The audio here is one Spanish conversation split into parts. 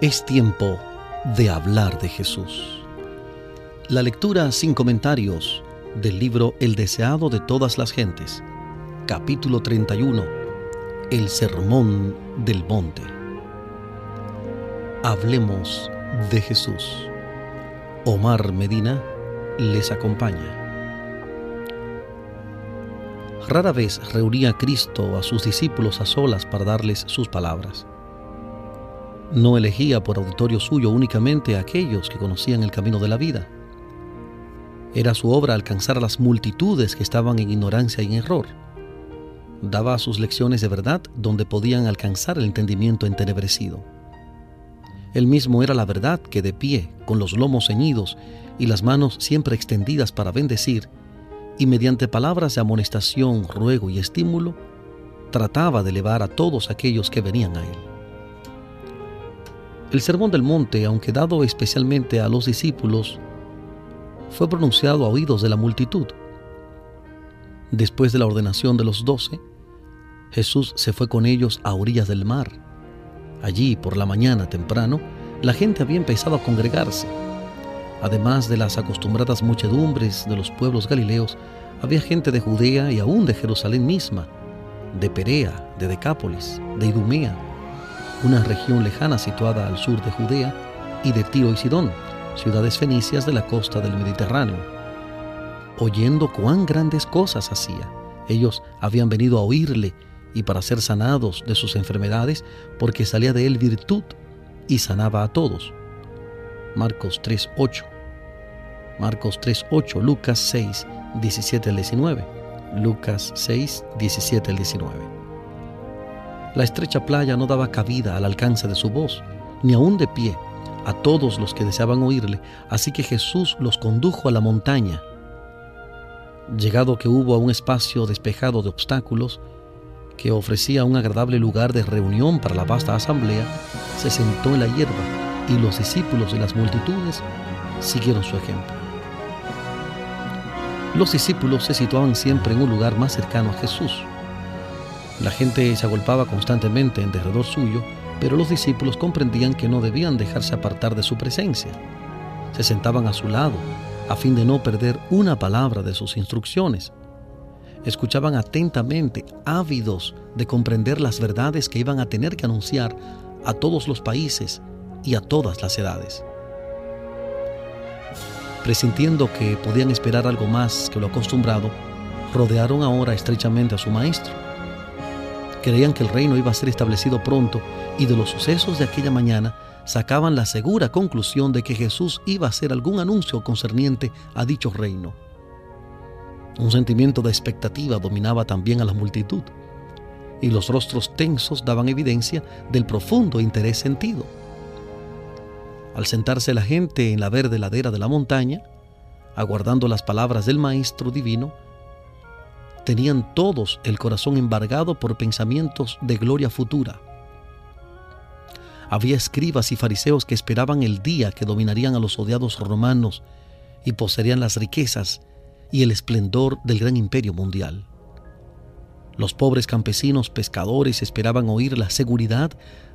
Es tiempo de hablar de Jesús. La lectura sin comentarios del libro El deseado de todas las gentes, capítulo 31, El sermón del monte. Hablemos de Jesús. Omar Medina les acompaña. Rara vez reunía Cristo a sus discípulos a solas para darles sus palabras. No elegía por auditorio suyo únicamente a aquellos que conocían el camino de la vida. Era su obra alcanzar a las multitudes que estaban en ignorancia y en error. Daba sus lecciones de verdad donde podían alcanzar el entendimiento entenebrecido. Él mismo era la verdad que de pie, con los lomos ceñidos y las manos siempre extendidas para bendecir, y mediante palabras de amonestación, ruego y estímulo, trataba de elevar a todos aquellos que venían a él. El Sermón del Monte, aunque dado especialmente a los discípulos, fue pronunciado a oídos de la multitud. Después de la ordenación de los doce, Jesús se fue con ellos a orillas del mar. Allí, por la mañana temprano, la gente había empezado a congregarse. Además de las acostumbradas muchedumbres de los pueblos galileos, había gente de Judea y aún de Jerusalén misma, de Perea, de Decápolis, de Idumea, una región lejana situada al sur de Judea, y de Tiro y Sidón, ciudades fenicias de la costa del Mediterráneo. Oyendo cuán grandes cosas hacía, ellos habían venido a oírle y para ser sanados de sus enfermedades, porque salía de él virtud y sanaba a todos. Marcos 3.8. Marcos 3.8, Lucas 6, 17 al 19. Lucas 6, 17 al 19. La estrecha playa no daba cabida al alcance de su voz, ni aún de pie, a todos los que deseaban oírle, así que Jesús los condujo a la montaña. Llegado que hubo a un espacio despejado de obstáculos, que ofrecía un agradable lugar de reunión para la vasta asamblea, se sentó en la hierba y los discípulos de las multitudes siguieron su ejemplo. Los discípulos se situaban siempre en un lugar más cercano a Jesús. La gente se agolpaba constantemente en derredor suyo, pero los discípulos comprendían que no debían dejarse apartar de su presencia. Se sentaban a su lado, a fin de no perder una palabra de sus instrucciones. Escuchaban atentamente, ávidos de comprender las verdades que iban a tener que anunciar a todos los países y a todas las edades. Presintiendo que podían esperar algo más que lo acostumbrado, rodearon ahora estrechamente a su maestro Creían que el reino iba a ser establecido pronto y de los sucesos de aquella mañana sacaban la segura conclusión de que Jesús iba a hacer algún anuncio concerniente a dicho reino. Un sentimiento de expectativa dominaba también a la multitud y los rostros tensos daban evidencia del profundo interés sentido. Al sentarse la gente en la verde ladera de la montaña, aguardando las palabras del Maestro Divino, tenían todos el corazón embargado por pensamientos de gloria futura. Había escribas y fariseos que esperaban el día que dominarían a los odiados romanos y poseerían las riquezas y el esplendor del gran imperio mundial. Los pobres campesinos pescadores esperaban oír la seguridad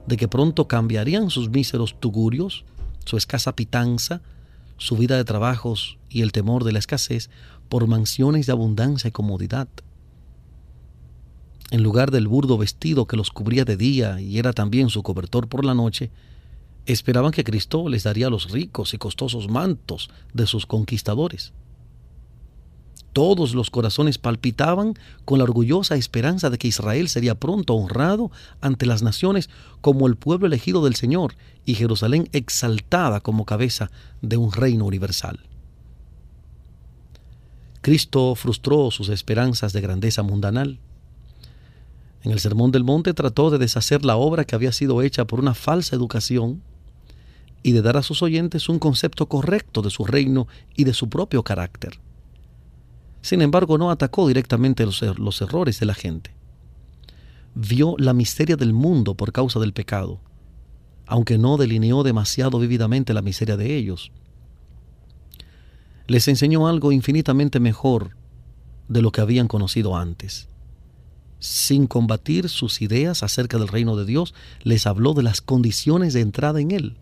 de que pronto cambiarían sus míseros tugurios, su escasa pitanza, su vida de trabajos y el temor de la escasez por mansiones de abundancia y comodidad. En lugar del burdo vestido que los cubría de día y era también su cobertor por la noche, esperaban que Cristo les daría los ricos y costosos mantos de sus conquistadores. Todos los corazones palpitaban con la orgullosa esperanza de que Israel sería pronto honrado ante las naciones como el pueblo elegido del Señor y Jerusalén exaltada como cabeza de un reino universal. Cristo frustró sus esperanzas de grandeza mundanal. En el Sermón del Monte trató de deshacer la obra que había sido hecha por una falsa educación y de dar a sus oyentes un concepto correcto de su reino y de su propio carácter. Sin embargo, no atacó directamente los, er-, errores de la gente. Vio la miseria del mundo por causa del pecado, aunque no delineó demasiado vívidamente la miseria de ellos les enseñó algo infinitamente mejor de lo que habían conocido antes. sin combatir sus ideas acerca del reino de Dios, les habló de las condiciones de entrada en él,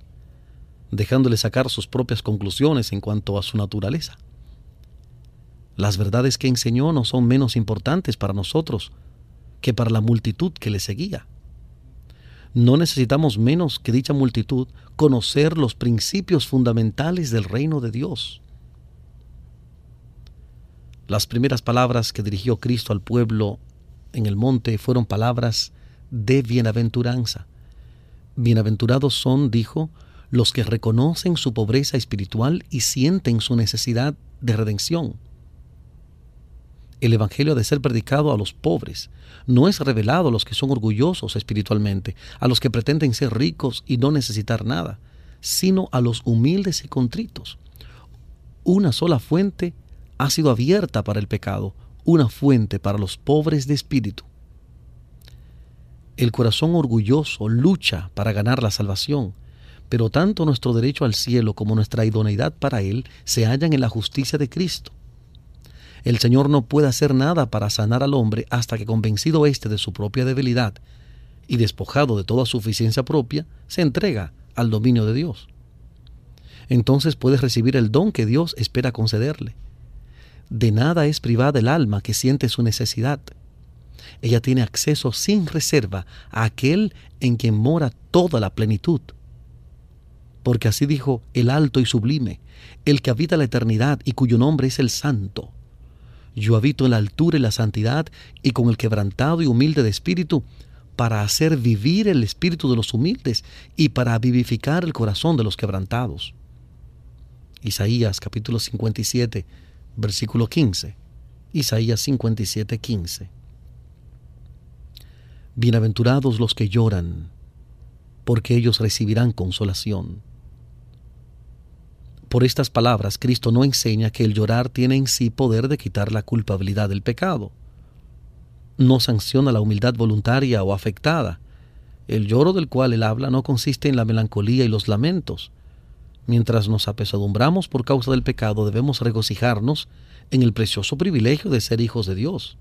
dejándole sacar sus propias conclusiones en cuanto a su naturaleza. Las verdades que enseñó no son menos importantes para nosotros que para la multitud que le seguía. No necesitamos menos que dicha multitud conocer los principios fundamentales del reino de Dios. Las primeras palabras que dirigió Cristo al pueblo en el monte fueron palabras de bienaventuranza. Bienaventurados son, dijo, los que reconocen su pobreza espiritual y sienten su necesidad de redención. El Evangelio ha de ser predicado a los pobres, no es revelado a los que son orgullosos espiritualmente, a los que pretenden ser ricos y no necesitar nada, sino a los humildes y contritos. Una sola fuente ha sido abierta para el pecado, una fuente para los pobres de espíritu. El corazón orgulloso lucha para ganar la salvación, pero tanto nuestro derecho al cielo como nuestra idoneidad para él se hallan en la justicia de Cristo. El Señor no puede hacer nada para sanar al hombre hasta que convencido éste de su propia debilidad y despojado de toda suficiencia propia, se entrega al dominio de Dios. Entonces puede recibir el don que Dios espera concederle. De nada es privada el alma que siente su necesidad. Ella tiene acceso sin reserva a aquel en quien mora toda la plenitud. Porque así dijo el alto y sublime, el que habita la eternidad y cuyo nombre es el santo. Yo habito en la altura y la santidad y con el quebrantado y humilde de espíritu, para hacer vivir el espíritu de los humildes y para vivificar el corazón de los quebrantados. Isaías capítulo 57, versículo 15. Isaías 57, 15. Bienaventurados los que lloran, porque ellos recibirán consolación. Por estas palabras, Cristo no enseña que el llorar tiene en sí poder de quitar la culpabilidad del pecado. No sanciona la humildad voluntaria o afectada. El lloro del cual él habla no consiste en la melancolía y los lamentos, Mientras nos apesadumbramos por causa del pecado, debemos regocijarnos en el precioso privilegio de ser hijos de Dios.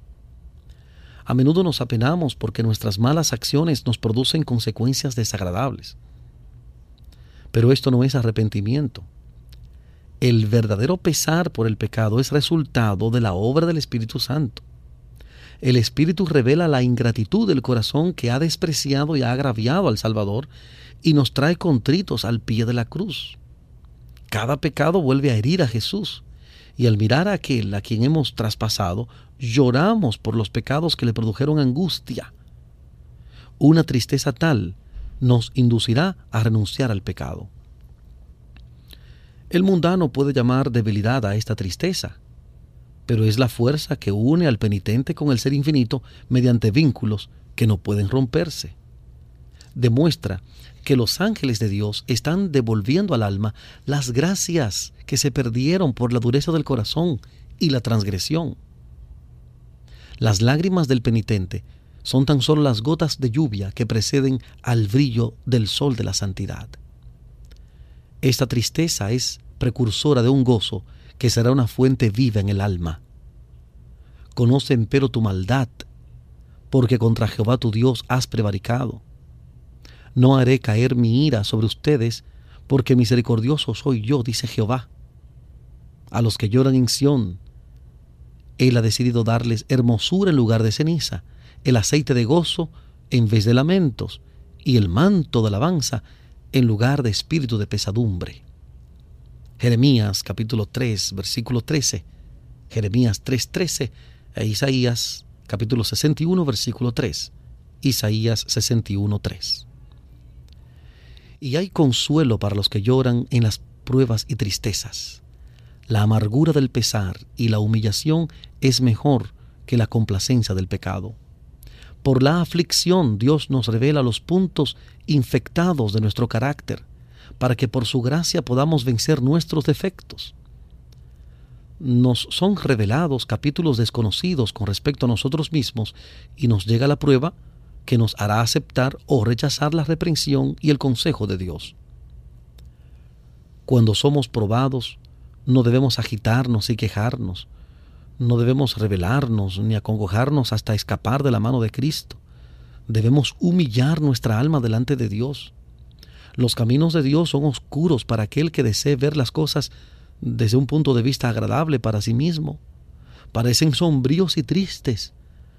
A menudo nos apenamos porque nuestras malas acciones nos producen consecuencias desagradables. Pero esto no es arrepentimiento. El verdadero pesar por el pecado es resultado de la obra del Espíritu Santo. El Espíritu revela la ingratitud del corazón que ha despreciado y ha agraviado al Salvador y nos trae contritos al pie de la cruz. Cada pecado vuelve a herir a Jesús. Y al mirar a aquel a quien hemos traspasado, lloramos por los pecados que le produjeron angustia. Una tristeza tal nos inducirá a renunciar al pecado. El mundano puede llamar debilidad a esta tristeza, pero es la fuerza que une al penitente con el ser infinito mediante vínculos que no pueden romperse. Demuestra que los ángeles de Dios están devolviendo al alma las gracias que se perdieron por la dureza del corazón y la transgresión. Las lágrimas del penitente son tan solo las gotas de lluvia que preceden al brillo del sol de la santidad. Esta tristeza es precursora de un gozo que será una fuente viva en el alma. Conoce empero tu maldad, porque contra Jehová tu Dios has prevaricado no haré caer mi ira sobre ustedes, porque misericordioso soy yo, dice Jehová. A los que lloran en Sión, Él ha decidido darles hermosura en lugar de ceniza, el aceite de gozo en vez de lamentos, y el manto de alabanza en lugar de espíritu de pesadumbre. Jeremías capítulo 3, versículo 13, Jeremías 3, 13, e Isaías capítulo 61, versículo 3, Isaías 61, 3 y hay consuelo para los que lloran en las pruebas y tristezas. La amargura del pesar y la humillación es mejor que la complacencia del pecado. Por la aflicción Dios nos revela los puntos infectados de nuestro carácter, para que por su gracia podamos vencer nuestros defectos. Nos son revelados capítulos desconocidos con respecto a nosotros mismos y nos llega la prueba que nos hará aceptar o rechazar la reprensión y el consejo de Dios. Cuando somos probados, no debemos agitarnos y quejarnos. No debemos rebelarnos ni acongojarnos hasta escapar de la mano de Cristo. Debemos humillar nuestra alma delante de Dios. Los caminos de Dios son oscuros para aquel que desee ver las cosas desde un punto de vista agradable para sí mismo. Parecen sombríos y tristes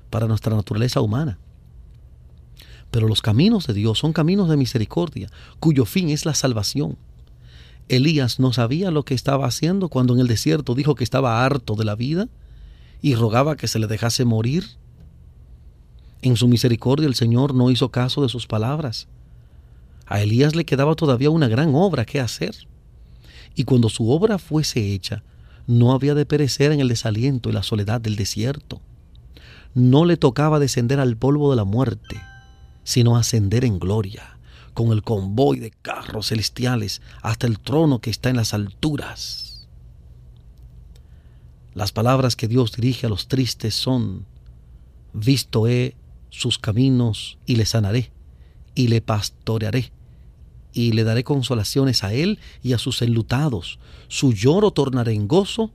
para nuestra naturaleza humana. Pero los caminos de Dios son caminos de misericordia, cuyo fin es la salvación. Elías no sabía lo que estaba haciendo cuando en el desierto dijo que estaba harto de la vida y rogaba que se le dejase morir. En su misericordia el Señor no hizo caso de sus palabras. A Elías le quedaba todavía una gran obra que hacer. Y cuando su obra fuese hecha, no había de perecer en el desaliento y la soledad del desierto. No le tocaba descender al polvo de la muerte, sino ascender en gloria, con el convoy de carros celestiales hasta el trono que está en las alturas. Las palabras que Dios dirige a los tristes son, visto he sus caminos y le sanaré, y le pastorearé, y le daré consolaciones a él y a sus enlutados. Su lloro tornaré en gozo,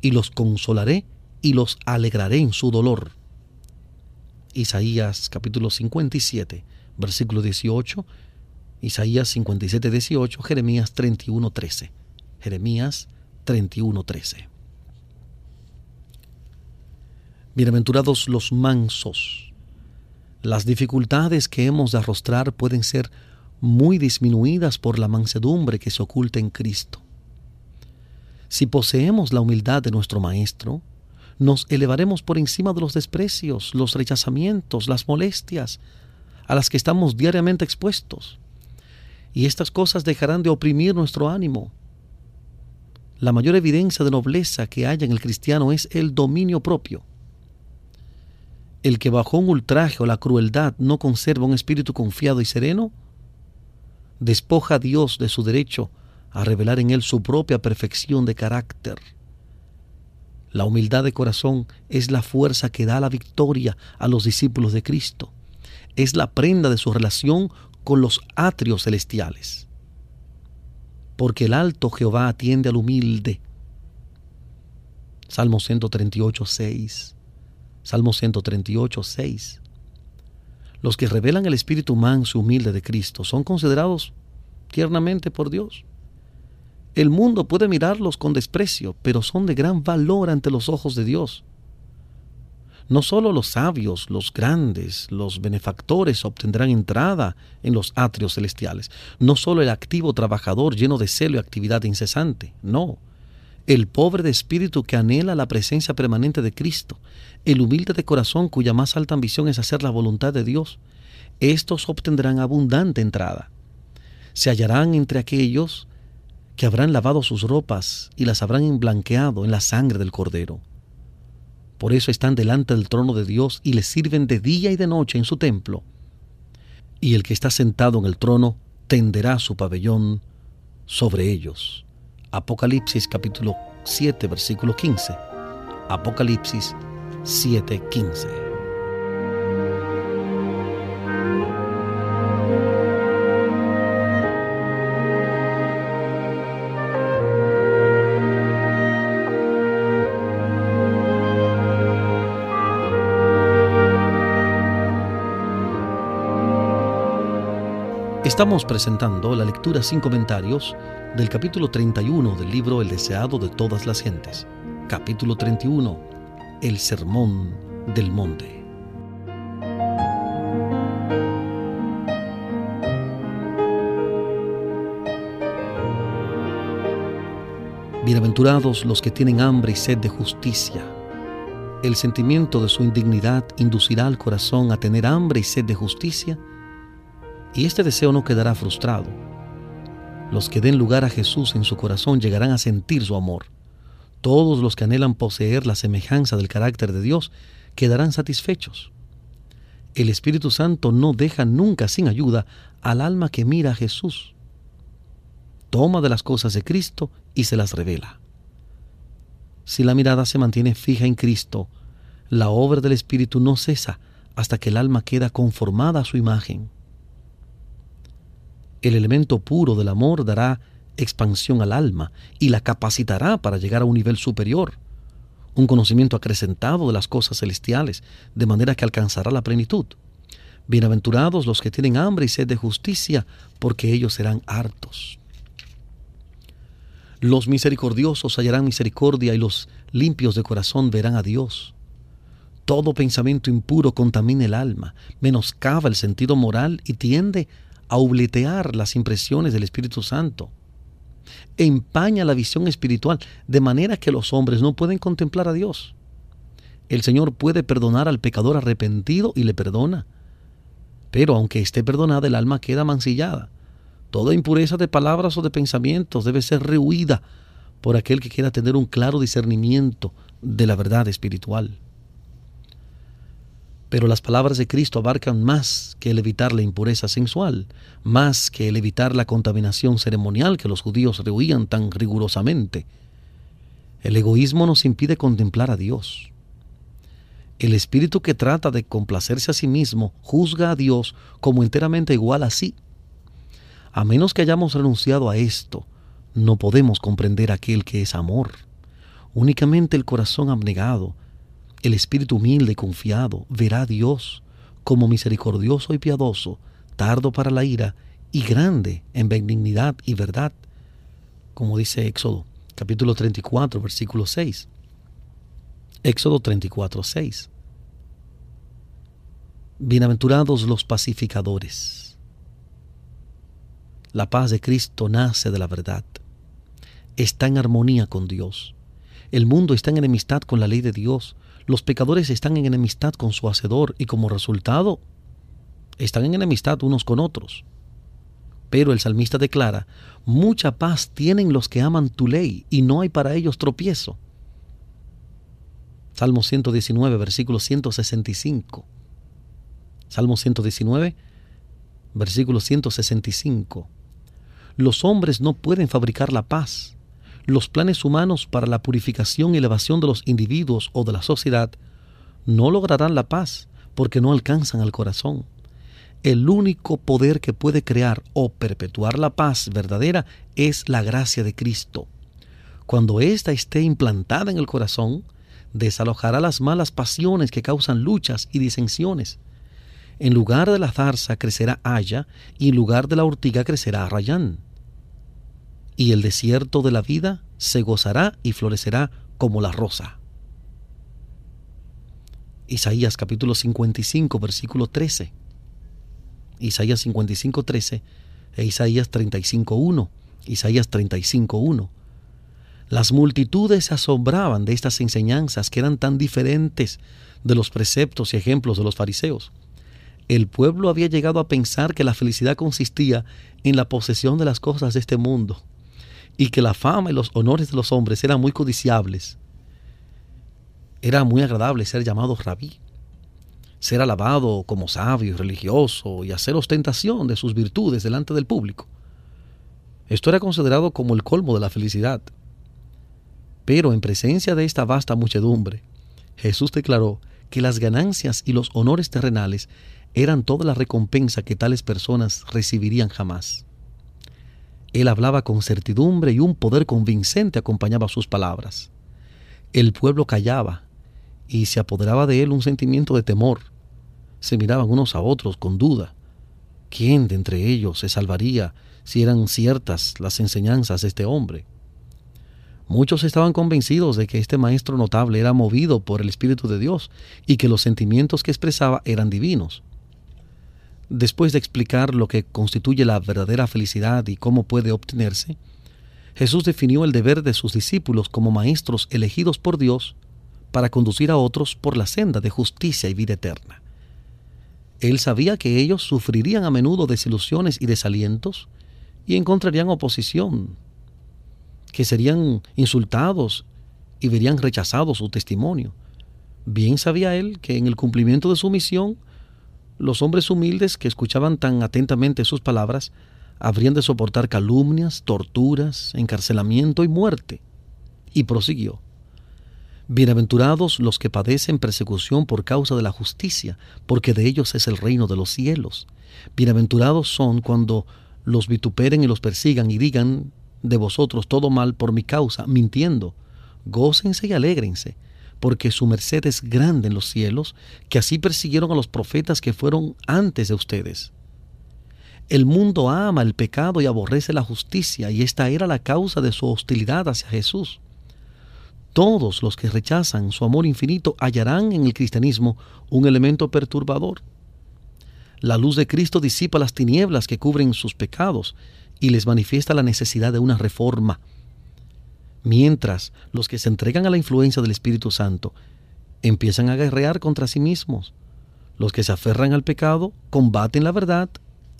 y los consolaré y los alegraré en su dolor. Isaías capítulo 57, versículo 18, Isaías 57, 18, Jeremías 31, 13. Jeremías 31, 13. Bienaventurados los mansos. Las dificultades que hemos de arrostrar pueden ser muy disminuidas por la mansedumbre que se oculta en Cristo. Si poseemos la humildad de nuestro Maestro, nos elevaremos por encima de los desprecios, los rechazamientos, las molestias a las que estamos diariamente expuestos. Y estas cosas dejarán de oprimir nuestro ánimo. La mayor evidencia de nobleza que haya en el cristiano es el dominio propio. El que bajo un ultraje o la crueldad no conserva un espíritu confiado y sereno, despoja a Dios de su derecho a revelar en él su propia perfección de carácter. La humildad de corazón es la fuerza que da la victoria a los discípulos de Cristo. Es la prenda de su relación con los atrios celestiales. Porque el alto Jehová atiende al humilde. Salmo 138, 6. Salmo 138, 6. Los que revelan el espíritu manso y humilde de Cristo son considerados tiernamente por Dios. El mundo puede mirarlos con desprecio, pero son de gran valor ante los ojos de Dios. No solo los sabios, los grandes, los benefactores obtendrán entrada en los atrios celestiales, no solo el activo trabajador lleno de celo y actividad incesante, no. El pobre de espíritu que anhela la presencia permanente de Cristo, el humilde de corazón cuya más alta ambición es hacer la voluntad de Dios, estos obtendrán abundante entrada. Se hallarán entre aquellos que habrán lavado sus ropas y las habrán emblanqueado en la sangre del Cordero. Por eso están delante del trono de Dios y le sirven de día y de noche en su templo. Y el que está sentado en el trono tenderá su pabellón sobre ellos. Apocalipsis capítulo 7 versículo 15. Apocalipsis 7, Estamos presentando la lectura sin comentarios del capítulo 31 del libro El deseado de todas las gentes. Capítulo 31. El sermón del monte. Bienaventurados los que tienen hambre y sed de justicia. El sentimiento de su indignidad inducirá al corazón a tener hambre y sed de justicia y este deseo no quedará frustrado. Los que den lugar a Jesús en su corazón llegarán a sentir su amor. Todos los que anhelan poseer la semejanza del carácter de Dios quedarán satisfechos. El Espíritu Santo no deja nunca sin ayuda al alma que mira a Jesús. Toma de las cosas de Cristo y se las revela. Si la mirada se mantiene fija en Cristo, la obra del Espíritu no cesa hasta que el alma queda conformada a su imagen. El elemento puro del amor dará expansión al alma y la capacitará para llegar a un nivel superior, un conocimiento acrecentado de las cosas celestiales, de manera que alcanzará la plenitud. Bienaventurados los que tienen hambre y sed de justicia, porque ellos serán hartos. Los misericordiosos hallarán misericordia y los limpios de corazón verán a Dios. Todo pensamiento impuro contamina el alma, menoscaba el sentido moral y tiende a obletear las impresiones del Espíritu Santo. Empaña la visión espiritual de manera que los hombres no pueden contemplar a Dios. El Señor puede perdonar al pecador arrepentido y le perdona. Pero aunque esté perdonada, el alma queda mancillada. Toda impureza de palabras o de pensamientos debe ser rehuida por aquel que quiera tener un claro discernimiento de la verdad espiritual. Pero las palabras de Cristo abarcan más que el evitar la impureza sensual, más que el evitar la contaminación ceremonial que los judíos rehuían tan rigurosamente. El egoísmo nos impide contemplar a Dios. El espíritu que trata de complacerse a sí mismo juzga a Dios como enteramente igual a sí. A menos que hayamos renunciado a esto, no podemos comprender aquel que es amor. Únicamente el corazón abnegado, el espíritu humilde y confiado verá a Dios como misericordioso y piadoso, tardo para la ira y grande en benignidad y verdad, como dice Éxodo capítulo 34, versículo 6. Éxodo 34, 6. Bienaventurados los pacificadores. La paz de Cristo nace de la verdad. Está en armonía con Dios. El mundo está en enemistad con la ley de Dios, los pecadores están en enemistad con su Hacedor y como resultado están en enemistad unos con otros. Pero el salmista declara, mucha paz tienen los que aman tu ley y no hay para ellos tropiezo. Salmo 119, versículo 165. Salmo 119, versículo 165. Los hombres no pueden fabricar la paz, los planes humanos para la purificación y elevación de los individuos o de la sociedad no lograrán la paz porque no alcanzan al corazón. El único poder que puede crear o perpetuar la paz verdadera es la gracia de Cristo. Cuando ésta esté implantada en el corazón, desalojará las malas pasiones que causan luchas y disensiones. En lugar de la zarza crecerá haya y en lugar de la ortiga crecerá rayán y el desierto de la vida se gozará y florecerá como la rosa. Isaías capítulo 55, versículo 13. Isaías 55, 13 e Isaías 35, 1. Isaías 35, 1. Las multitudes se asombraban de estas enseñanzas que eran tan diferentes de los preceptos y ejemplos de los fariseos. El pueblo había llegado a pensar que la felicidad consistía en la posesión de las cosas de este mundo y que la fama y los honores de los hombres eran muy codiciables. Era muy agradable ser llamado rabí, ser alabado como sabio y religioso y hacer ostentación de sus virtudes delante del público. Esto era considerado como el colmo de la felicidad. Pero en presencia de esta vasta muchedumbre, Jesús declaró que las ganancias y los honores terrenales eran toda la recompensa que tales personas recibirían jamás. Él hablaba con certidumbre y un poder convincente acompañaba sus palabras. El pueblo callaba y se apoderaba de él un sentimiento de temor. Se miraban unos a otros con duda. ¿Quién de entre ellos se salvaría si eran ciertas las enseñanzas de este hombre? Muchos estaban convencidos de que este maestro notable era movido por el Espíritu de Dios y que los sentimientos que expresaba eran divinos. Después de explicar lo que constituye la verdadera felicidad y cómo puede obtenerse, Jesús definió el deber de sus discípulos como maestros elegidos por Dios para conducir a otros por la senda de justicia y vida eterna. Él sabía que ellos sufrirían a menudo desilusiones y desalientos y encontrarían oposición, que serían insultados y verían rechazado su testimonio. Bien sabía él que en el cumplimiento de su misión los hombres humildes que escuchaban tan atentamente sus palabras habrían de soportar calumnias, torturas, encarcelamiento y muerte. Y prosiguió. Bienaventurados los que padecen persecución por causa de la justicia, porque de ellos es el reino de los cielos. Bienaventurados son cuando los vituperen y los persigan y digan de vosotros todo mal por mi causa, mintiendo. Gócense y alégrense, porque su merced es grande en los cielos, que así persiguieron a los profetas que fueron antes de ustedes. El mundo ama el pecado y aborrece la justicia, y esta era la causa de su hostilidad hacia Jesús. Todos los que rechazan su amor infinito hallarán en el cristianismo un elemento perturbador. La luz de Cristo disipa las tinieblas que cubren sus pecados y les manifiesta la necesidad de una reforma. Mientras los que se entregan a la influencia del Espíritu Santo empiezan a guerrear contra sí mismos, los que se aferran al pecado combaten la verdad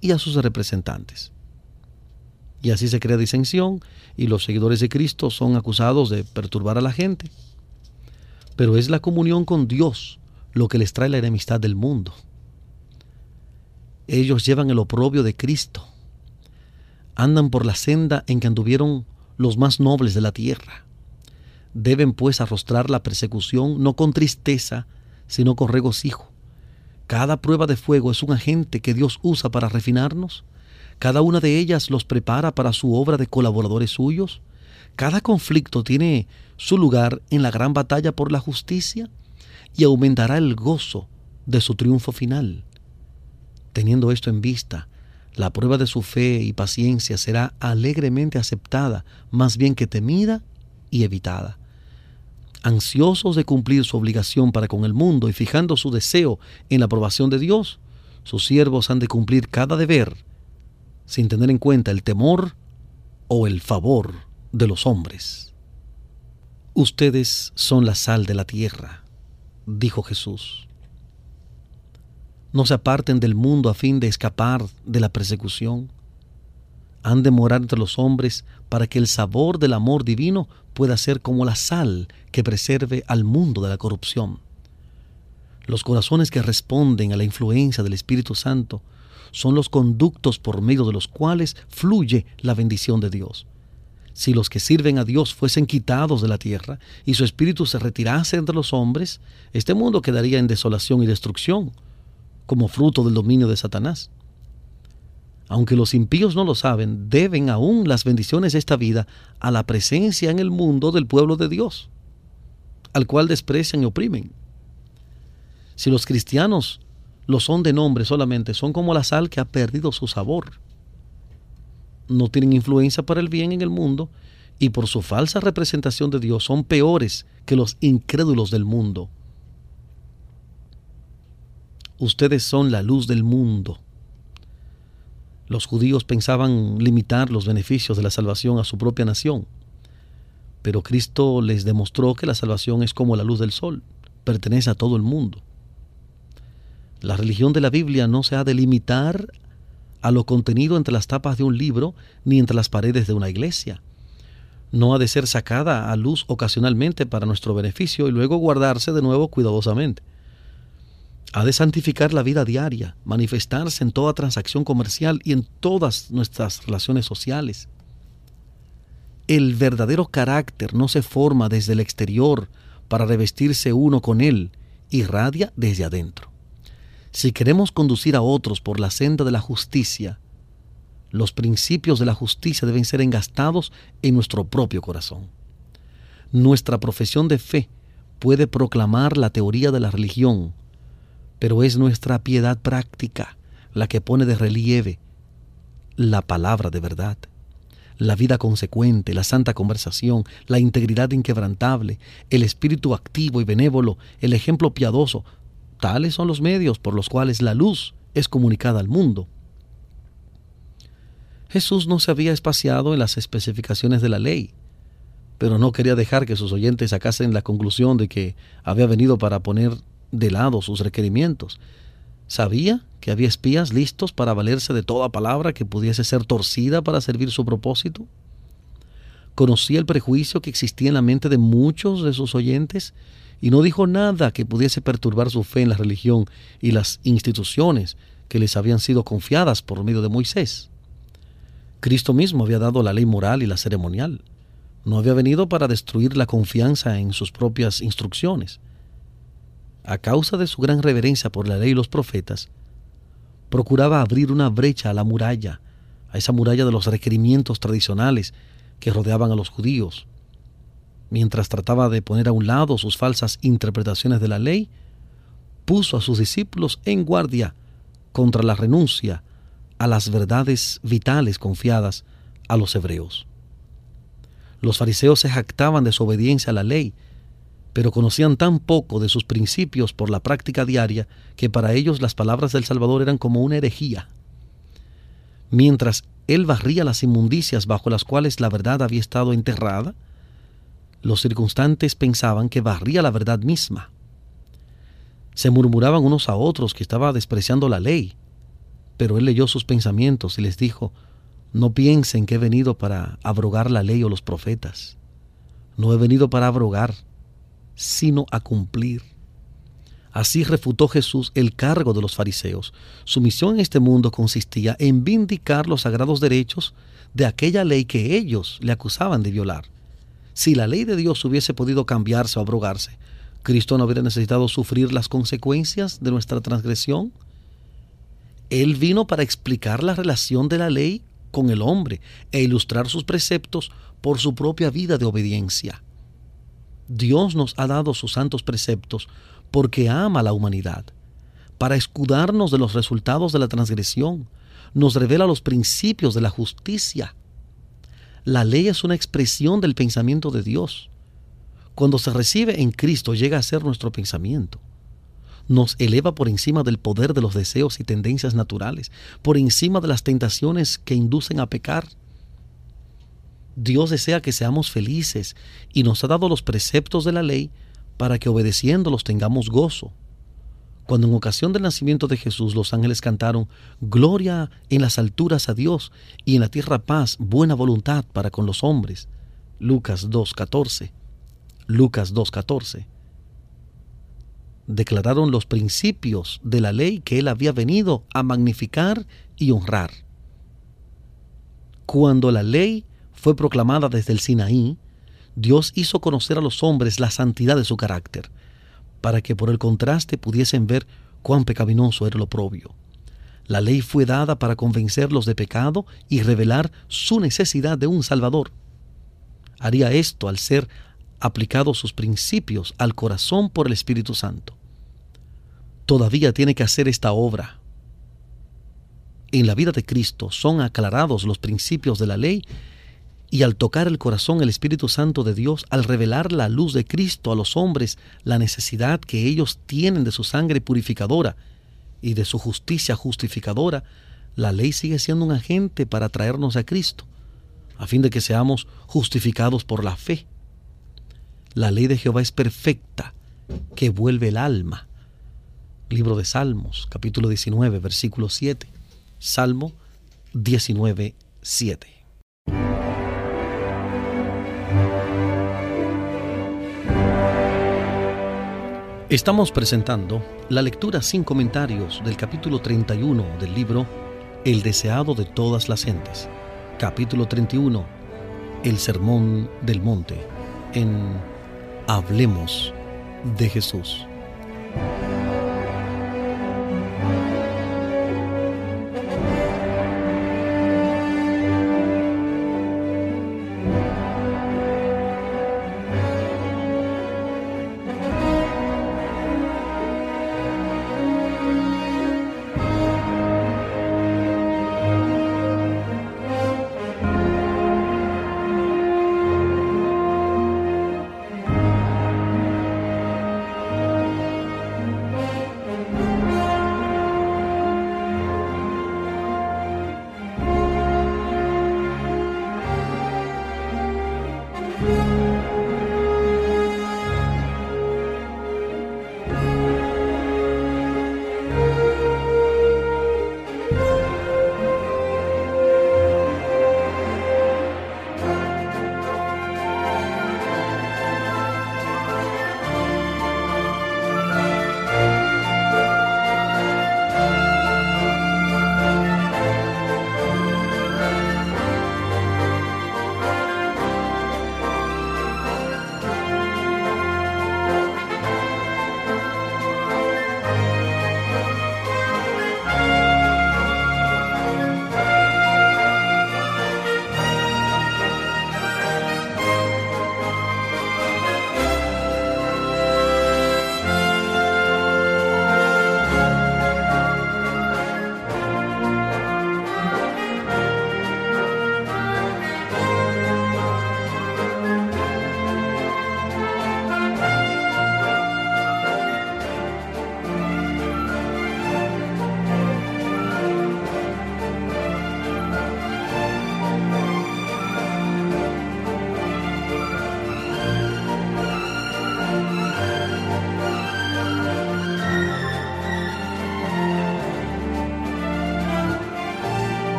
y a sus representantes. Y así se crea disensión y los seguidores de Cristo son acusados de perturbar a la gente. Pero es la comunión con Dios lo que les trae la enemistad del mundo. Ellos llevan el oprobio de Cristo. Andan por la senda en que anduvieron los más nobles de la tierra. Deben pues arrostrar la persecución no con tristeza, sino con regocijo cada prueba de fuego es un agente que Dios usa para refinarnos. Cada una de ellas los prepara para su obra de colaboradores suyos. Cada conflicto tiene su lugar en la gran batalla por la justicia y aumentará el gozo de su triunfo final. Teniendo esto en vista, la prueba de su fe y paciencia será alegremente aceptada, más bien que temida y evitada ansiosos de cumplir su obligación para con el mundo y fijando su deseo en la aprobación de Dios, sus siervos han de cumplir cada deber sin tener en cuenta el temor o el favor de los hombres. Ustedes son la sal de la tierra, dijo Jesús. No se aparten del mundo a fin de escapar de la persecución han de morar entre los hombres para que el sabor del amor divino pueda ser como la sal que preserve al mundo de la corrupción. Los corazones que responden a la influencia del Espíritu Santo son los conductos por medio de los cuales fluye la bendición de Dios. Si los que sirven a Dios fuesen quitados de la tierra y su espíritu se retirase entre los hombres, este mundo quedaría en desolación y destrucción, como fruto del dominio de Satanás aunque los impíos no lo saben, deben aún las bendiciones de esta vida a la presencia en el mundo del pueblo de Dios, al cual desprecian y oprimen. Si los cristianos lo son de nombre solamente, son como la sal que ha perdido su sabor. No tienen influencia para el bien en el mundo y por su falsa representación de Dios son peores que los incrédulos del mundo. Ustedes son la luz del mundo. Los judíos pensaban limitar los beneficios de la salvación a su propia nación, pero Cristo les demostró que la salvación es como la luz del sol, pertenece a todo el mundo. La religión de la Biblia no se ha de limitar a lo contenido entre las tapas de un libro ni entre las paredes de una iglesia. No ha de ser sacada a luz ocasionalmente para nuestro beneficio y luego guardarse de nuevo cuidadosamente. Ha de santificar la vida diaria, manifestarse en toda transacción comercial y en todas nuestras relaciones sociales. El verdadero carácter no se forma desde el exterior para revestirse uno con él, irradia desde adentro. Si queremos conducir a otros por la senda de la justicia, los principios de la justicia deben ser engastados en nuestro propio corazón. Nuestra profesión de fe puede proclamar la teoría de la religión, pero es nuestra piedad práctica la que pone de relieve la palabra de verdad. La vida consecuente, la santa conversación, la integridad inquebrantable, el espíritu activo y benévolo, el ejemplo piadoso, tales son los medios por los cuales la luz es comunicada al mundo. Jesús no se había espaciado en las especificaciones de la ley, pero no quería dejar que sus oyentes sacasen la conclusión de que había venido para poner de lado sus requerimientos. Sabía que había espías listos para valerse de toda palabra que pudiese ser torcida para servir su propósito. Conocía el prejuicio que existía en la mente de muchos de sus oyentes y no dijo nada que pudiese perturbar su fe en la religión y las instituciones que les habían sido confiadas por medio de Moisés. Cristo mismo había dado la ley moral y la ceremonial. No había venido para destruir la confianza en sus propias instrucciones a causa de su gran reverencia por la ley y los profetas, procuraba abrir una brecha a la muralla, a esa muralla de los requerimientos tradicionales que rodeaban a los judíos. mientras trataba de poner a un lado sus falsas interpretaciones de la ley, puso a sus discípulos en guardia contra la renuncia a las verdades vitales confiadas a los hebreos. Los fariseos se jactaban de su obediencia a la ley, pero conocían tan poco de sus principios por la práctica diaria que para ellos las palabras del Salvador eran como una herejía. Mientras él barría las inmundicias bajo las cuales la verdad había estado enterrada, los circunstantes pensaban que barría la verdad misma. Se murmuraban unos a otros que estaba despreciando la ley, pero él leyó sus pensamientos y les dijo, no piensen que he venido para abrogar la ley o los profetas. No he venido para abrogar, sino a cumplir. Así refutó Jesús el cargo de los fariseos. Su misión en este mundo consistía en vindicar los sagrados derechos de aquella ley que ellos le acusaban de violar. Si la ley de Dios hubiese podido cambiarse o abrogarse, Cristo no hubiera necesitado sufrir las consecuencias de nuestra transgresión. Él vino para explicar la relación de la ley con el hombre e ilustrar sus preceptos por su propia vida de obediencia. Dios nos ha dado sus santos preceptos porque ama a la humanidad. Para escudarnos de los resultados de la transgresión, nos revela los principios de la justicia. La ley es una expresión del pensamiento de Dios. Cuando se recibe en Cristo llega a ser nuestro pensamiento. Nos eleva por encima del poder de los deseos y tendencias naturales, por encima de las tentaciones que inducen a pecar Dios desea que seamos felices y nos ha dado los preceptos de la ley para que obedeciéndolos tengamos gozo. Cuando en ocasión del nacimiento de Jesús los ángeles cantaron Gloria en las alturas a Dios y en la tierra paz, buena voluntad para con los hombres. Lucas 2.14. Lucas 2.14. Declararon los principios de la ley que él había venido a magnificar y honrar. Cuando la ley fue proclamada desde el Sinaí, Dios hizo conocer a los hombres la santidad de su carácter, para que por el contraste pudiesen ver cuán pecaminoso era el oprobio. La ley fue dada para convencerlos de pecado y revelar su necesidad de un Salvador. Haría esto al ser aplicados sus principios al corazón por el Espíritu Santo. Todavía tiene que hacer esta obra. En la vida de Cristo son aclarados los principios de la ley y al tocar el corazón el Espíritu Santo de Dios, al revelar la luz de Cristo a los hombres, la necesidad que ellos tienen de su sangre purificadora y de su justicia justificadora, la ley sigue siendo un agente para traernos a Cristo, a fin de que seamos justificados por la fe. La ley de Jehová es perfecta, que vuelve el alma. Libro de Salmos, capítulo 19, versículo 7. Salmo 19, 7. Estamos presentando la lectura sin comentarios del capítulo 31 del libro El deseado de todas las gentes. Capítulo 31. El sermón del monte. En Hablemos de Jesús.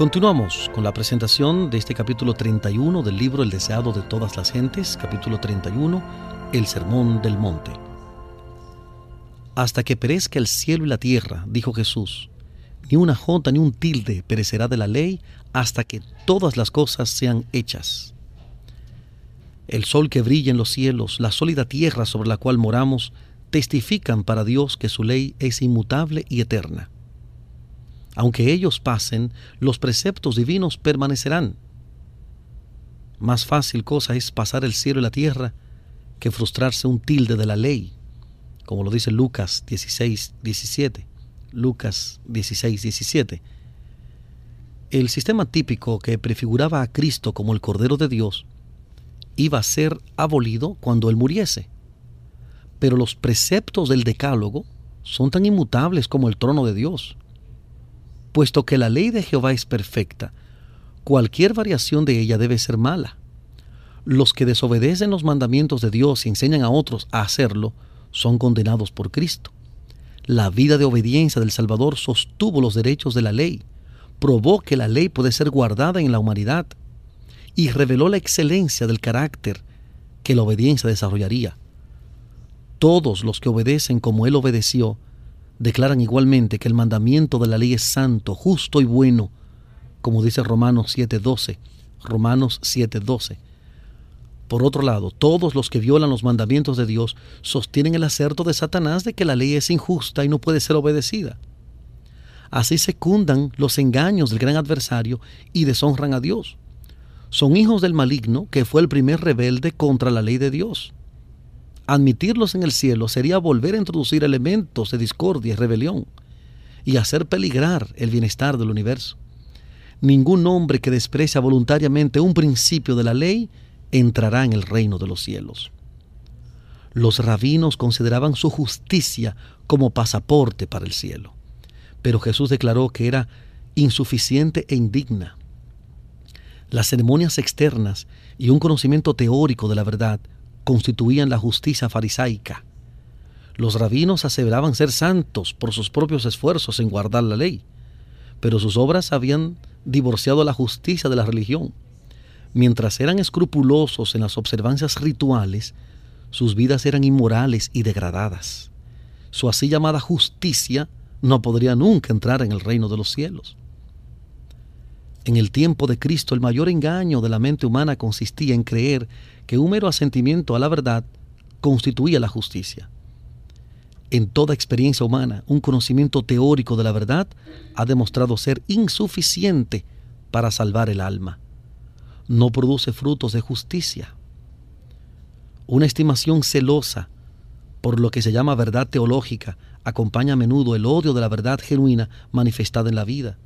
Continuamos con la presentación de este capítulo 31 del libro El deseado de todas las gentes, capítulo 31, El Sermón del Monte. Hasta que perezca el cielo y la tierra, dijo Jesús, ni una jota ni un tilde perecerá de la ley hasta que todas las cosas sean hechas. El sol que brilla en los cielos, la sólida tierra sobre la cual moramos, testifican para Dios que su ley es inmutable y eterna. Aunque ellos pasen, los preceptos divinos permanecerán. Más fácil cosa es pasar el cielo y la tierra que frustrarse un tilde de la ley, como lo dice Lucas 16, 17. Lucas 16, 17. El sistema típico que prefiguraba a Cristo como el Cordero de Dios iba a ser abolido cuando Él muriese. Pero los preceptos del Decálogo son tan inmutables como el trono de Dios puesto que la ley de Jehová es perfecta, cualquier variación de ella debe ser mala. Los que desobedecen los mandamientos de Dios y enseñan a otros a hacerlo son condenados por Cristo. La vida de obediencia del Salvador sostuvo los derechos de la ley, probó que la ley puede ser guardada en la humanidad y reveló la excelencia del carácter que la obediencia desarrollaría. Todos los que obedecen como Él obedeció declaran igualmente que el mandamiento de la ley es santo, justo y bueno, como dice Romanos 7:12. Romanos 7:12. Por otro lado, todos los que violan los mandamientos de Dios sostienen el acerto de Satanás de que la ley es injusta y no puede ser obedecida. Así secundan los engaños del gran adversario y deshonran a Dios. Son hijos del maligno que fue el primer rebelde contra la ley de Dios. Admitirlos en el cielo sería volver a introducir elementos de discordia y rebelión y hacer peligrar el bienestar del universo. Ningún hombre que desprecia voluntariamente un principio de la ley entrará en el reino de los cielos. Los rabinos consideraban su justicia como pasaporte para el cielo, pero Jesús declaró que era insuficiente e indigna. Las ceremonias externas y un conocimiento teórico de la verdad constituían la justicia farisaica. Los rabinos aseveraban ser santos por sus propios esfuerzos en guardar la ley, pero sus obras habían divorciado la justicia de la religión. Mientras eran escrupulosos en las observancias rituales, sus vidas eran inmorales y degradadas. Su así llamada justicia no podría nunca entrar en el reino de los cielos. En el tiempo de Cristo el mayor engaño de la mente humana consistía en creer que un mero asentimiento a la verdad constituía la justicia. En toda experiencia humana, un conocimiento teórico de la verdad ha demostrado ser insuficiente para salvar el alma. No produce frutos de justicia. Una estimación celosa por lo que se llama verdad teológica acompaña a menudo el odio de la verdad genuina manifestada en la vida.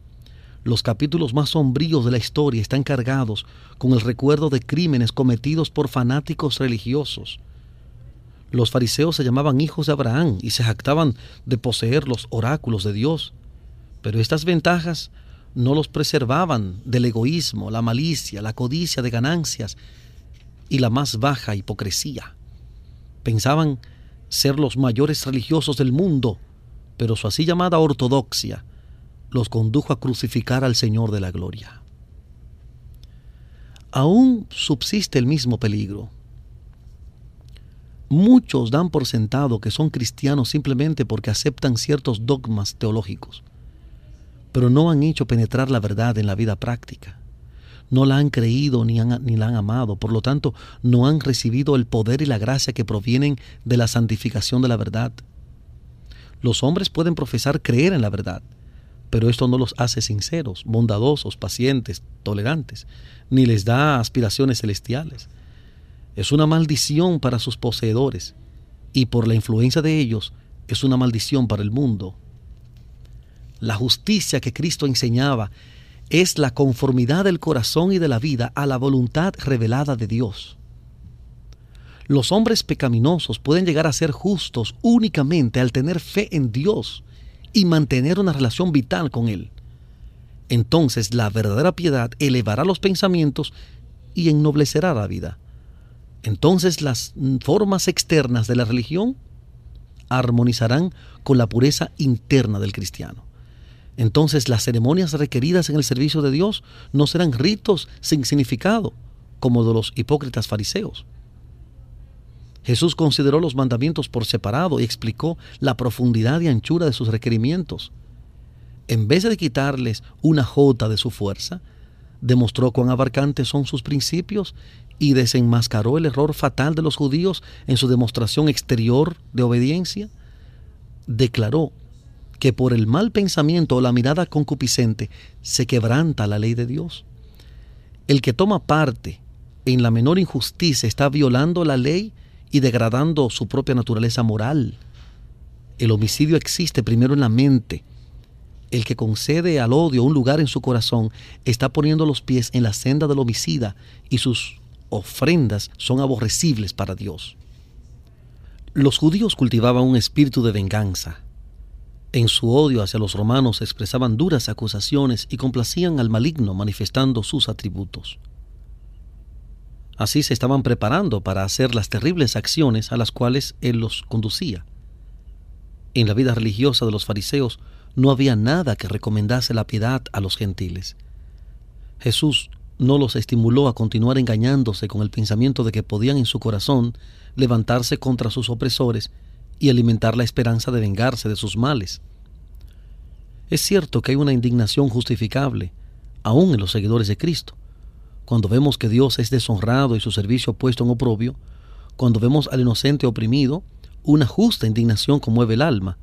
Los capítulos más sombríos de la historia están cargados con el recuerdo de crímenes cometidos por fanáticos religiosos. Los fariseos se llamaban hijos de Abraham y se jactaban de poseer los oráculos de Dios. Pero estas ventajas no los preservaban del egoísmo, la malicia, la codicia de ganancias y la más baja hipocresía. Pensaban ser los mayores religiosos del mundo, pero su así llamada ortodoxia los condujo a crucificar al Señor de la Gloria. Aún subsiste el mismo peligro. Muchos dan por sentado que son cristianos simplemente porque aceptan ciertos dogmas teológicos, pero no han hecho penetrar la verdad en la vida práctica. No la han creído ni, ni la han amado, por lo tanto no han recibido el poder y la gracia que provienen de la santificación de la verdad. Los hombres pueden profesar creer en la verdad, pero esto no los hace sinceros, bondadosos, pacientes, tolerantes, ni les da aspiraciones celestiales. Es una maldición para sus poseedores y por la influencia de ellos es una maldición para el mundo. La justicia que Cristo enseñaba es la conformidad del corazón y de la vida a la voluntad revelada de Dios. Los hombres pecaminosos pueden llegar a ser justos únicamente al tener fe en Dios y mantener una relación vital con Él. Entonces la verdadera piedad elevará los pensamientos y ennoblecerá la vida. Entonces las formas externas de la religión armonizarán con la pureza interna del cristiano. entonces las ceremonias requeridas en el servicio de Dios no serán ritos sin significado, como de los hipócritas fariseos. Jesús consideró los mandamientos por separado y explicó la profundidad y anchura de sus requerimientos. En vez de quitarles una jota de su fuerza, demostró cuán abarcantes son sus principios y desenmascaró el error fatal de los judíos en su demostración exterior de obediencia. Declaró que por el mal pensamiento o la mirada concupiscente se quebranta la ley de Dios. El que toma parte en la menor injusticia está violando la ley y degradando su propia naturaleza moral. El homicidio existe primero en la mente. El que concede al odio un lugar en su corazón está poniendo los pies en la senda del homicida y sus ofrendas son aborrecibles para Dios. Los judíos cultivaban un espíritu de venganza. En su odio hacia los romanos expresaban duras acusaciones y complacían al maligno manifestando sus atributos. Así se estaban preparando para hacer las terribles acciones a las cuales él los conducía. En la vida religiosa de los fariseos no había nada que recomendase la piedad a los gentiles. Jesús no los estimuló a continuar engañándose con el pensamiento de que podían en su corazón levantarse contra sus opresores y alimentar la esperanza de vengarse de sus males. Es cierto que hay una indignación justificable, aún en los seguidores de Cristo, cuando vemos que Dios es deshonrado y su servicio puesto en oprobio, cuando vemos al inocente oprimido, una justa indignación conmueve el alma,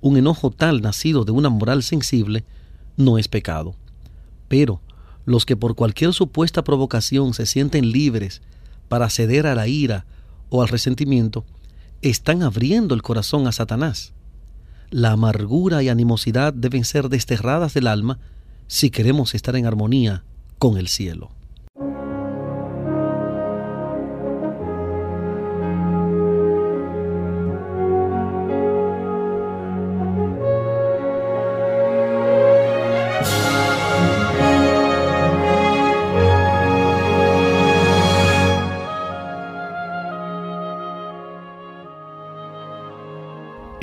un enojo tal nacido de una moral sensible, no es pecado. Pero los que por cualquier supuesta provocación se sienten libres para ceder a la ira o al resentimiento, están abriendo el corazón a Satanás. La amargura y animosidad deben ser desterradas del alma si queremos estar en armonía con el cielo.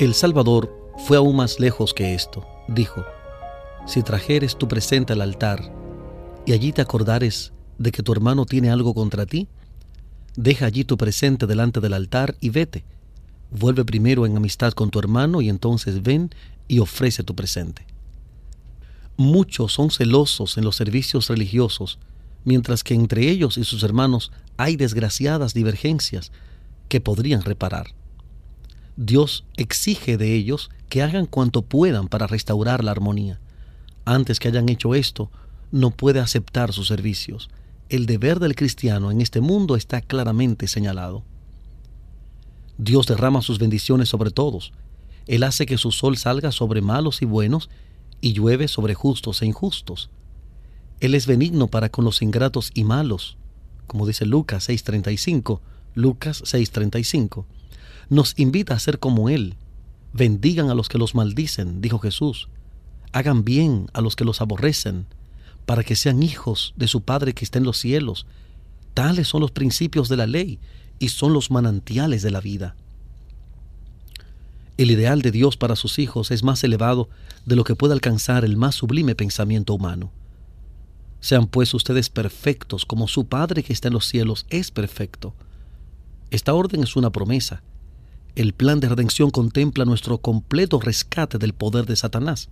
El Salvador fue aún más lejos que esto. Dijo, si trajeres tu presente al altar y allí te acordares de que tu hermano tiene algo contra ti, deja allí tu presente delante del altar y vete. Vuelve primero en amistad con tu hermano y entonces ven y ofrece tu presente. Muchos son celosos en los servicios religiosos, mientras que entre ellos y sus hermanos hay desgraciadas divergencias que podrían reparar. Dios exige de ellos que hagan cuanto puedan para restaurar la armonía. Antes que hayan hecho esto, no puede aceptar sus servicios. El deber del cristiano en este mundo está claramente señalado. Dios derrama sus bendiciones sobre todos. Él hace que su sol salga sobre malos y buenos y llueve sobre justos e injustos. Él es benigno para con los ingratos y malos, como dice Lucas 6:35, Lucas 6:35 nos invita a ser como Él. Bendigan a los que los maldicen, dijo Jesús. Hagan bien a los que los aborrecen, para que sean hijos de su Padre que está en los cielos. Tales son los principios de la ley y son los manantiales de la vida. El ideal de Dios para sus hijos es más elevado de lo que puede alcanzar el más sublime pensamiento humano. Sean pues ustedes perfectos como su Padre que está en los cielos es perfecto. Esta orden es una promesa el plan de redención contempla nuestro completo rescate del poder de Satanás.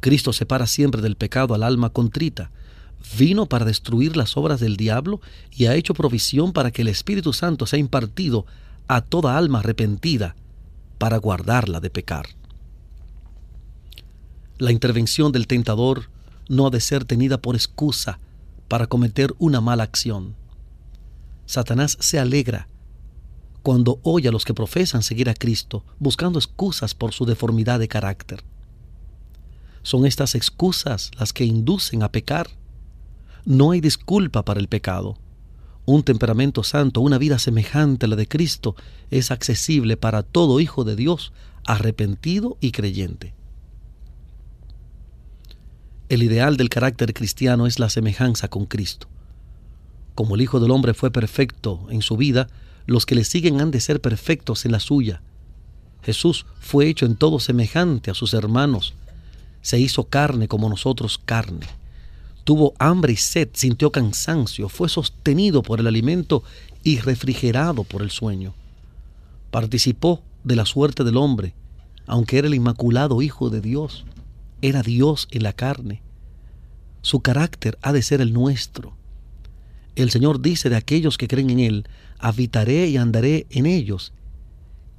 Cristo separa siempre del pecado al alma contrita. Vino para destruir las obras del diablo y ha hecho provisión para que el Espíritu Santo sea impartido a toda alma arrepentida para guardarla de pecar. La intervención del tentador no ha de ser tenida por excusa para cometer una mala acción. Satanás se alegra cuando oye a los que profesan seguir a Cristo buscando excusas por su deformidad de carácter. Son estas excusas las que inducen a pecar. No hay disculpa para el pecado. Un temperamento santo, una vida semejante a la de Cristo, es accesible para todo hijo de Dios, arrepentido y creyente. El ideal del carácter cristiano es la semejanza con Cristo. Como el Hijo del Hombre fue perfecto en su vida, los que le siguen han de ser perfectos en la suya. Jesús fue hecho en todo semejante a sus hermanos, se hizo carne como nosotros carne. Tuvo hambre y sed, sintió cansancio, fue sostenido por el alimento y refrigerado por el sueño. Participó de la suerte del hombre, aunque era el inmaculado Hijo de Dios. Era Dios en la carne. Su carácter ha de ser el nuestro. El Señor dice de aquellos que creen en Él, habitaré y andaré en ellos,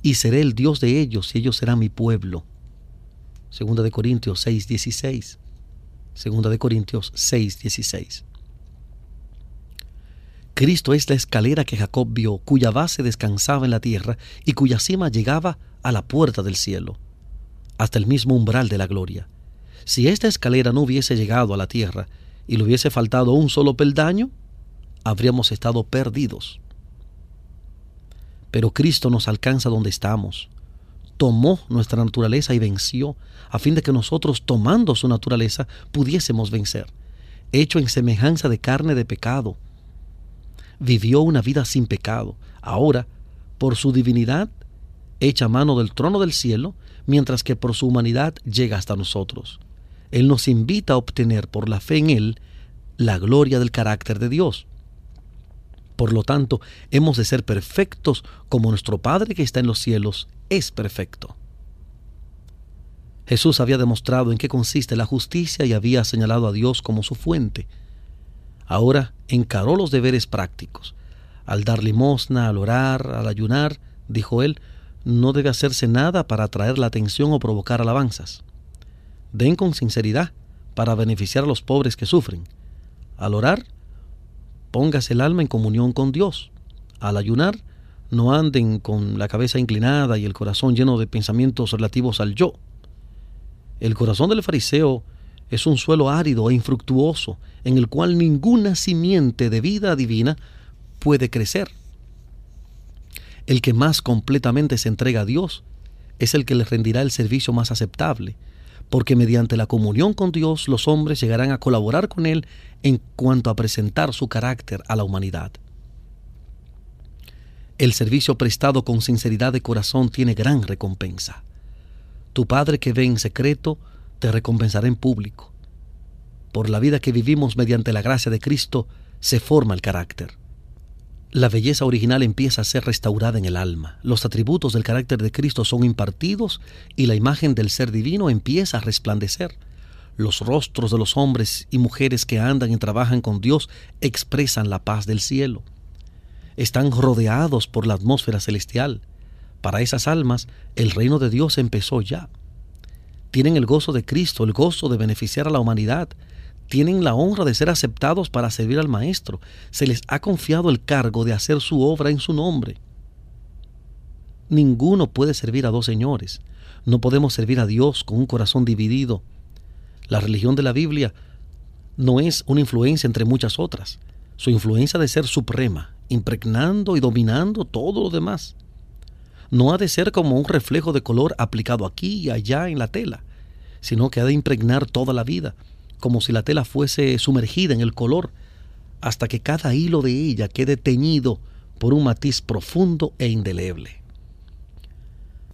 y seré el Dios de ellos, y ellos serán mi pueblo. Segunda de Corintios 6, 16. Segunda de Corintios 6, 16. Cristo es la escalera que Jacob vio, cuya base descansaba en la tierra y cuya cima llegaba a la puerta del cielo, hasta el mismo umbral de la gloria. Si esta escalera no hubiese llegado a la tierra y le hubiese faltado un solo peldaño, habríamos estado perdidos. Pero Cristo nos alcanza donde estamos tomó nuestra naturaleza y venció, a fin de que nosotros, tomando su naturaleza, pudiésemos vencer. Hecho en semejanza de carne de pecado, vivió una vida sin pecado. Ahora, por su divinidad, echa mano del trono del cielo, mientras que por su humanidad llega hasta nosotros. Él nos invita a obtener por la fe en Él la gloria del carácter de Dios. Por lo tanto, hemos de ser perfectos como nuestro Padre que está en los cielos es perfecto. Jesús había demostrado en qué consiste la justicia y había señalado a Dios como su fuente. Ahora encaró los deberes prácticos. Al dar limosna, al orar, al ayunar, dijo él, no debe hacerse nada para atraer la atención o provocar alabanzas. Den con sinceridad para beneficiar a los pobres que sufren. Al orar, póngase el alma en comunión con Dios. Al ayunar, no anden con la cabeza inclinada y el corazón lleno de pensamientos relativos al yo. El corazón del fariseo es un suelo árido e infructuoso en el cual ninguna simiente de vida divina puede crecer. El que más completamente se entrega a Dios es el que le rendirá el servicio más aceptable, porque mediante la comunión con Dios los hombres llegarán a colaborar con Él en cuanto a presentar su carácter a la humanidad. El servicio prestado con sinceridad de corazón tiene gran recompensa. Tu Padre que ve en secreto, te recompensará en público. Por la vida que vivimos mediante la gracia de Cristo, se forma el carácter. La belleza original empieza a ser restaurada en el alma. Los atributos del carácter de Cristo son impartidos y la imagen del ser divino empieza a resplandecer. Los rostros de los hombres y mujeres que andan y trabajan con Dios expresan la paz del cielo están rodeados por la atmósfera celestial. Para esas almas, el reino de Dios empezó ya. Tienen el gozo de Cristo, el gozo de beneficiar a la humanidad. Tienen la honra de ser aceptados para servir al Maestro. Se les ha confiado el cargo de hacer su obra en su nombre. Ninguno puede servir a dos señores. No podemos servir a Dios con un corazón dividido. La religión de la Biblia no es una influencia entre muchas otras. Su influencia de ser suprema impregnando y dominando todo lo demás. No ha de ser como un reflejo de color aplicado aquí y allá en la tela, sino que ha de impregnar toda la vida, como si la tela fuese sumergida en el color, hasta que cada hilo de ella quede teñido por un matiz profundo e indeleble.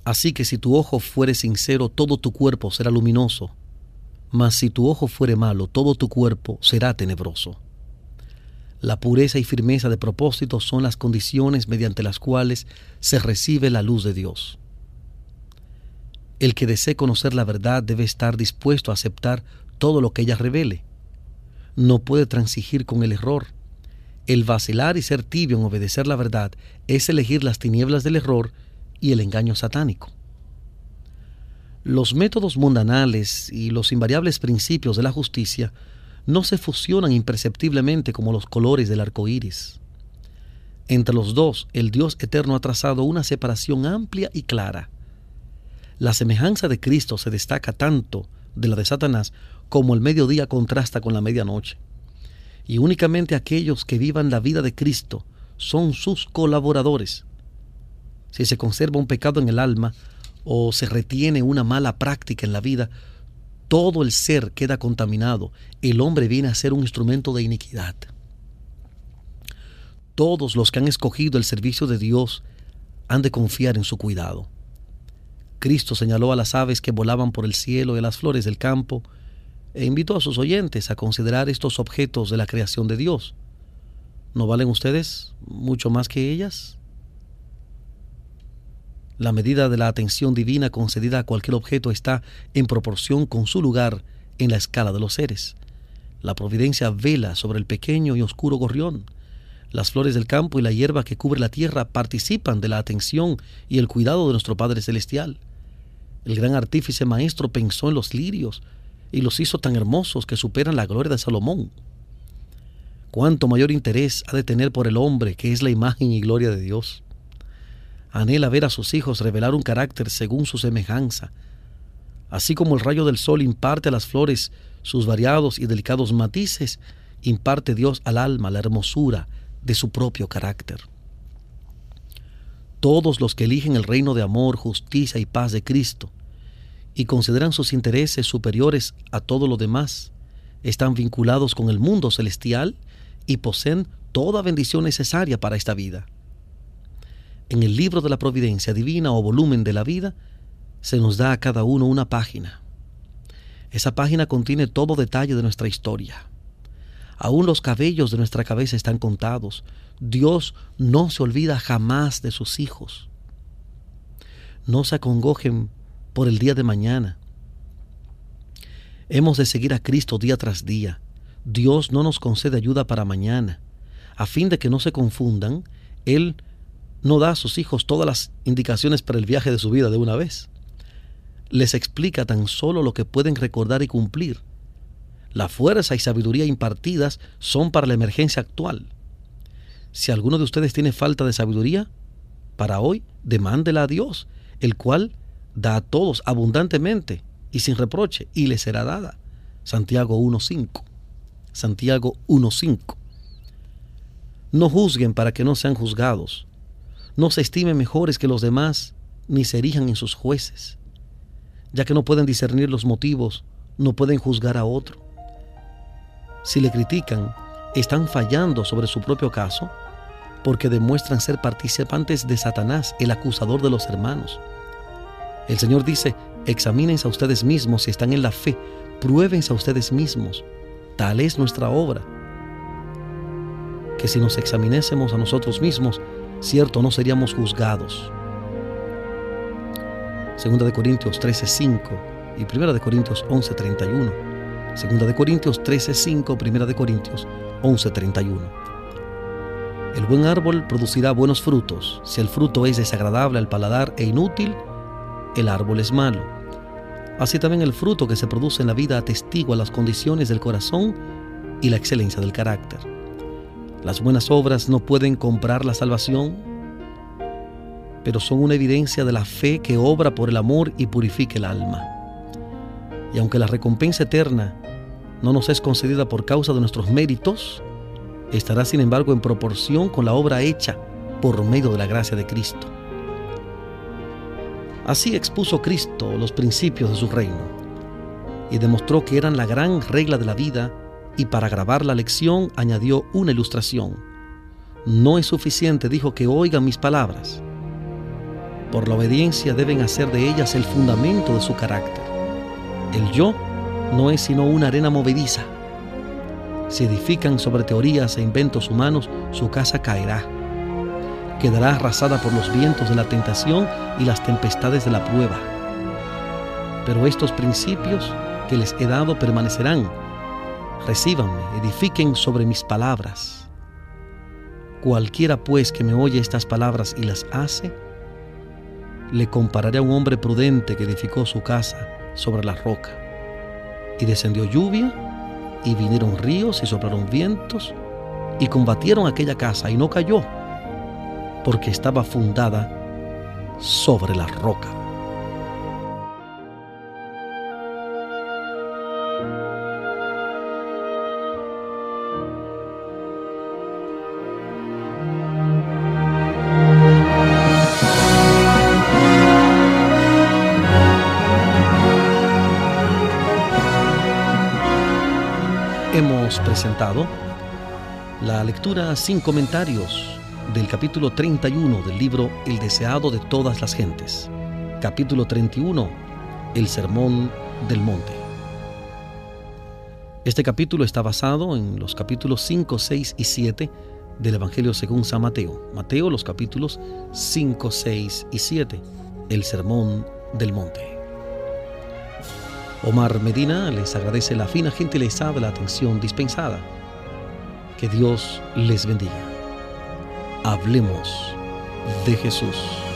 Así que si tu ojo fuere sincero, todo tu cuerpo será luminoso, mas si tu ojo fuere malo, todo tu cuerpo será tenebroso. La pureza y firmeza de propósito son las condiciones mediante las cuales se recibe la luz de Dios. El que desee conocer la verdad debe estar dispuesto a aceptar todo lo que ella revele. No puede transigir con el error. El vacilar y ser tibio en obedecer la verdad es elegir las tinieblas del error y el engaño satánico. Los métodos mundanales y los invariables principios de la justicia no se fusionan imperceptiblemente como los colores del arco iris. Entre los dos, el Dios eterno ha trazado una separación amplia y clara. La semejanza de Cristo se destaca tanto de la de Satanás como el mediodía contrasta con la medianoche. Y únicamente aquellos que vivan la vida de Cristo son sus colaboradores. Si se conserva un pecado en el alma o se retiene una mala práctica en la vida, todo el ser queda contaminado, el hombre viene a ser un instrumento de iniquidad. Todos los que han escogido el servicio de Dios han de confiar en su cuidado. Cristo señaló a las aves que volaban por el cielo y a las flores del campo e invitó a sus oyentes a considerar estos objetos de la creación de Dios. ¿No valen ustedes mucho más que ellas? La medida de la atención divina concedida a cualquier objeto está en proporción con su lugar en la escala de los seres. La providencia vela sobre el pequeño y oscuro gorrión. Las flores del campo y la hierba que cubre la tierra participan de la atención y el cuidado de nuestro Padre Celestial. El gran artífice maestro pensó en los lirios y los hizo tan hermosos que superan la gloria de Salomón. Cuánto mayor interés ha de tener por el hombre, que es la imagen y gloria de Dios. Anhela ver a sus hijos revelar un carácter según su semejanza, así como el rayo del sol imparte a las flores sus variados y delicados matices, imparte Dios al alma la hermosura de su propio carácter. Todos los que eligen el reino de amor, justicia y paz de Cristo y consideran sus intereses superiores a todo lo demás, están vinculados con el mundo celestial y poseen toda bendición necesaria para esta vida. En el libro de la providencia divina o volumen de la vida, se nos da a cada uno una página. Esa página contiene todo detalle de nuestra historia. Aún los cabellos de nuestra cabeza están contados. Dios no se olvida jamás de sus hijos. No se acongojen por el día de mañana. Hemos de seguir a Cristo día tras día. Dios no nos concede ayuda para mañana. A fin de que no se confundan, Él no da a sus hijos todas las indicaciones para el viaje de su vida de una vez. Les explica tan solo lo que pueden recordar y cumplir. La fuerza y sabiduría impartidas son para la emergencia actual. Si alguno de ustedes tiene falta de sabiduría, para hoy, demándela a Dios, el cual da a todos abundantemente y sin reproche, y le será dada. Santiago 1.5. Santiago 1.5. No juzguen para que no sean juzgados. No se estimen mejores que los demás, ni se erijan en sus jueces. Ya que no pueden discernir los motivos, no pueden juzgar a otro. Si le critican, están fallando sobre su propio caso porque demuestran ser participantes de Satanás, el acusador de los hermanos. El Señor dice, examínense a ustedes mismos si están en la fe, pruébense a ustedes mismos. Tal es nuestra obra. Que si nos examinésemos a nosotros mismos, cierto, no seríamos juzgados. Segunda de Corintios 13:5 y Primera de Corintios 11:31. Segunda de Corintios 13:5, Primera de Corintios 11:31. El buen árbol producirá buenos frutos. Si el fruto es desagradable al paladar e inútil, el árbol es malo. Así también el fruto que se produce en la vida atestigua las condiciones del corazón y la excelencia del carácter. Las buenas obras no pueden comprar la salvación, pero son una evidencia de la fe que obra por el amor y purifica el alma. Y aunque la recompensa eterna no nos es concedida por causa de nuestros méritos, estará sin embargo en proporción con la obra hecha por medio de la gracia de Cristo. Así expuso Cristo los principios de su reino y demostró que eran la gran regla de la vida y para grabar la lección añadió una ilustración. No es suficiente, dijo, que oigan mis palabras. Por la obediencia deben hacer de ellas el fundamento de su carácter. El yo no es sino una arena movediza. Si edifican sobre teorías e inventos humanos, su casa caerá quedará arrasada por los vientos de la tentación y las tempestades de la prueba. Pero estos principios que les he dado permanecerán. Recíbanme, edifiquen sobre mis palabras. Cualquiera pues que me oye estas palabras y las hace, le compararé a un hombre prudente que edificó su casa sobre la roca. Y descendió lluvia, y vinieron ríos y soplaron vientos, y combatieron aquella casa, y no cayó porque estaba fundada sobre la roca. Hemos presentado la lectura sin comentarios del capítulo 31 del libro El deseado de todas las gentes. capítulo 31, el Sermón del Monte. Este capítulo está basado en los capítulos 5, 6 y 7 del Evangelio según San Mateo. Mateo, los capítulos 5, 6 y 7, el Sermón del Monte. Omar Medina les agradece la fina gentileza de la atención dispensada. Que Dios les bendiga. Hablemos de Jesús.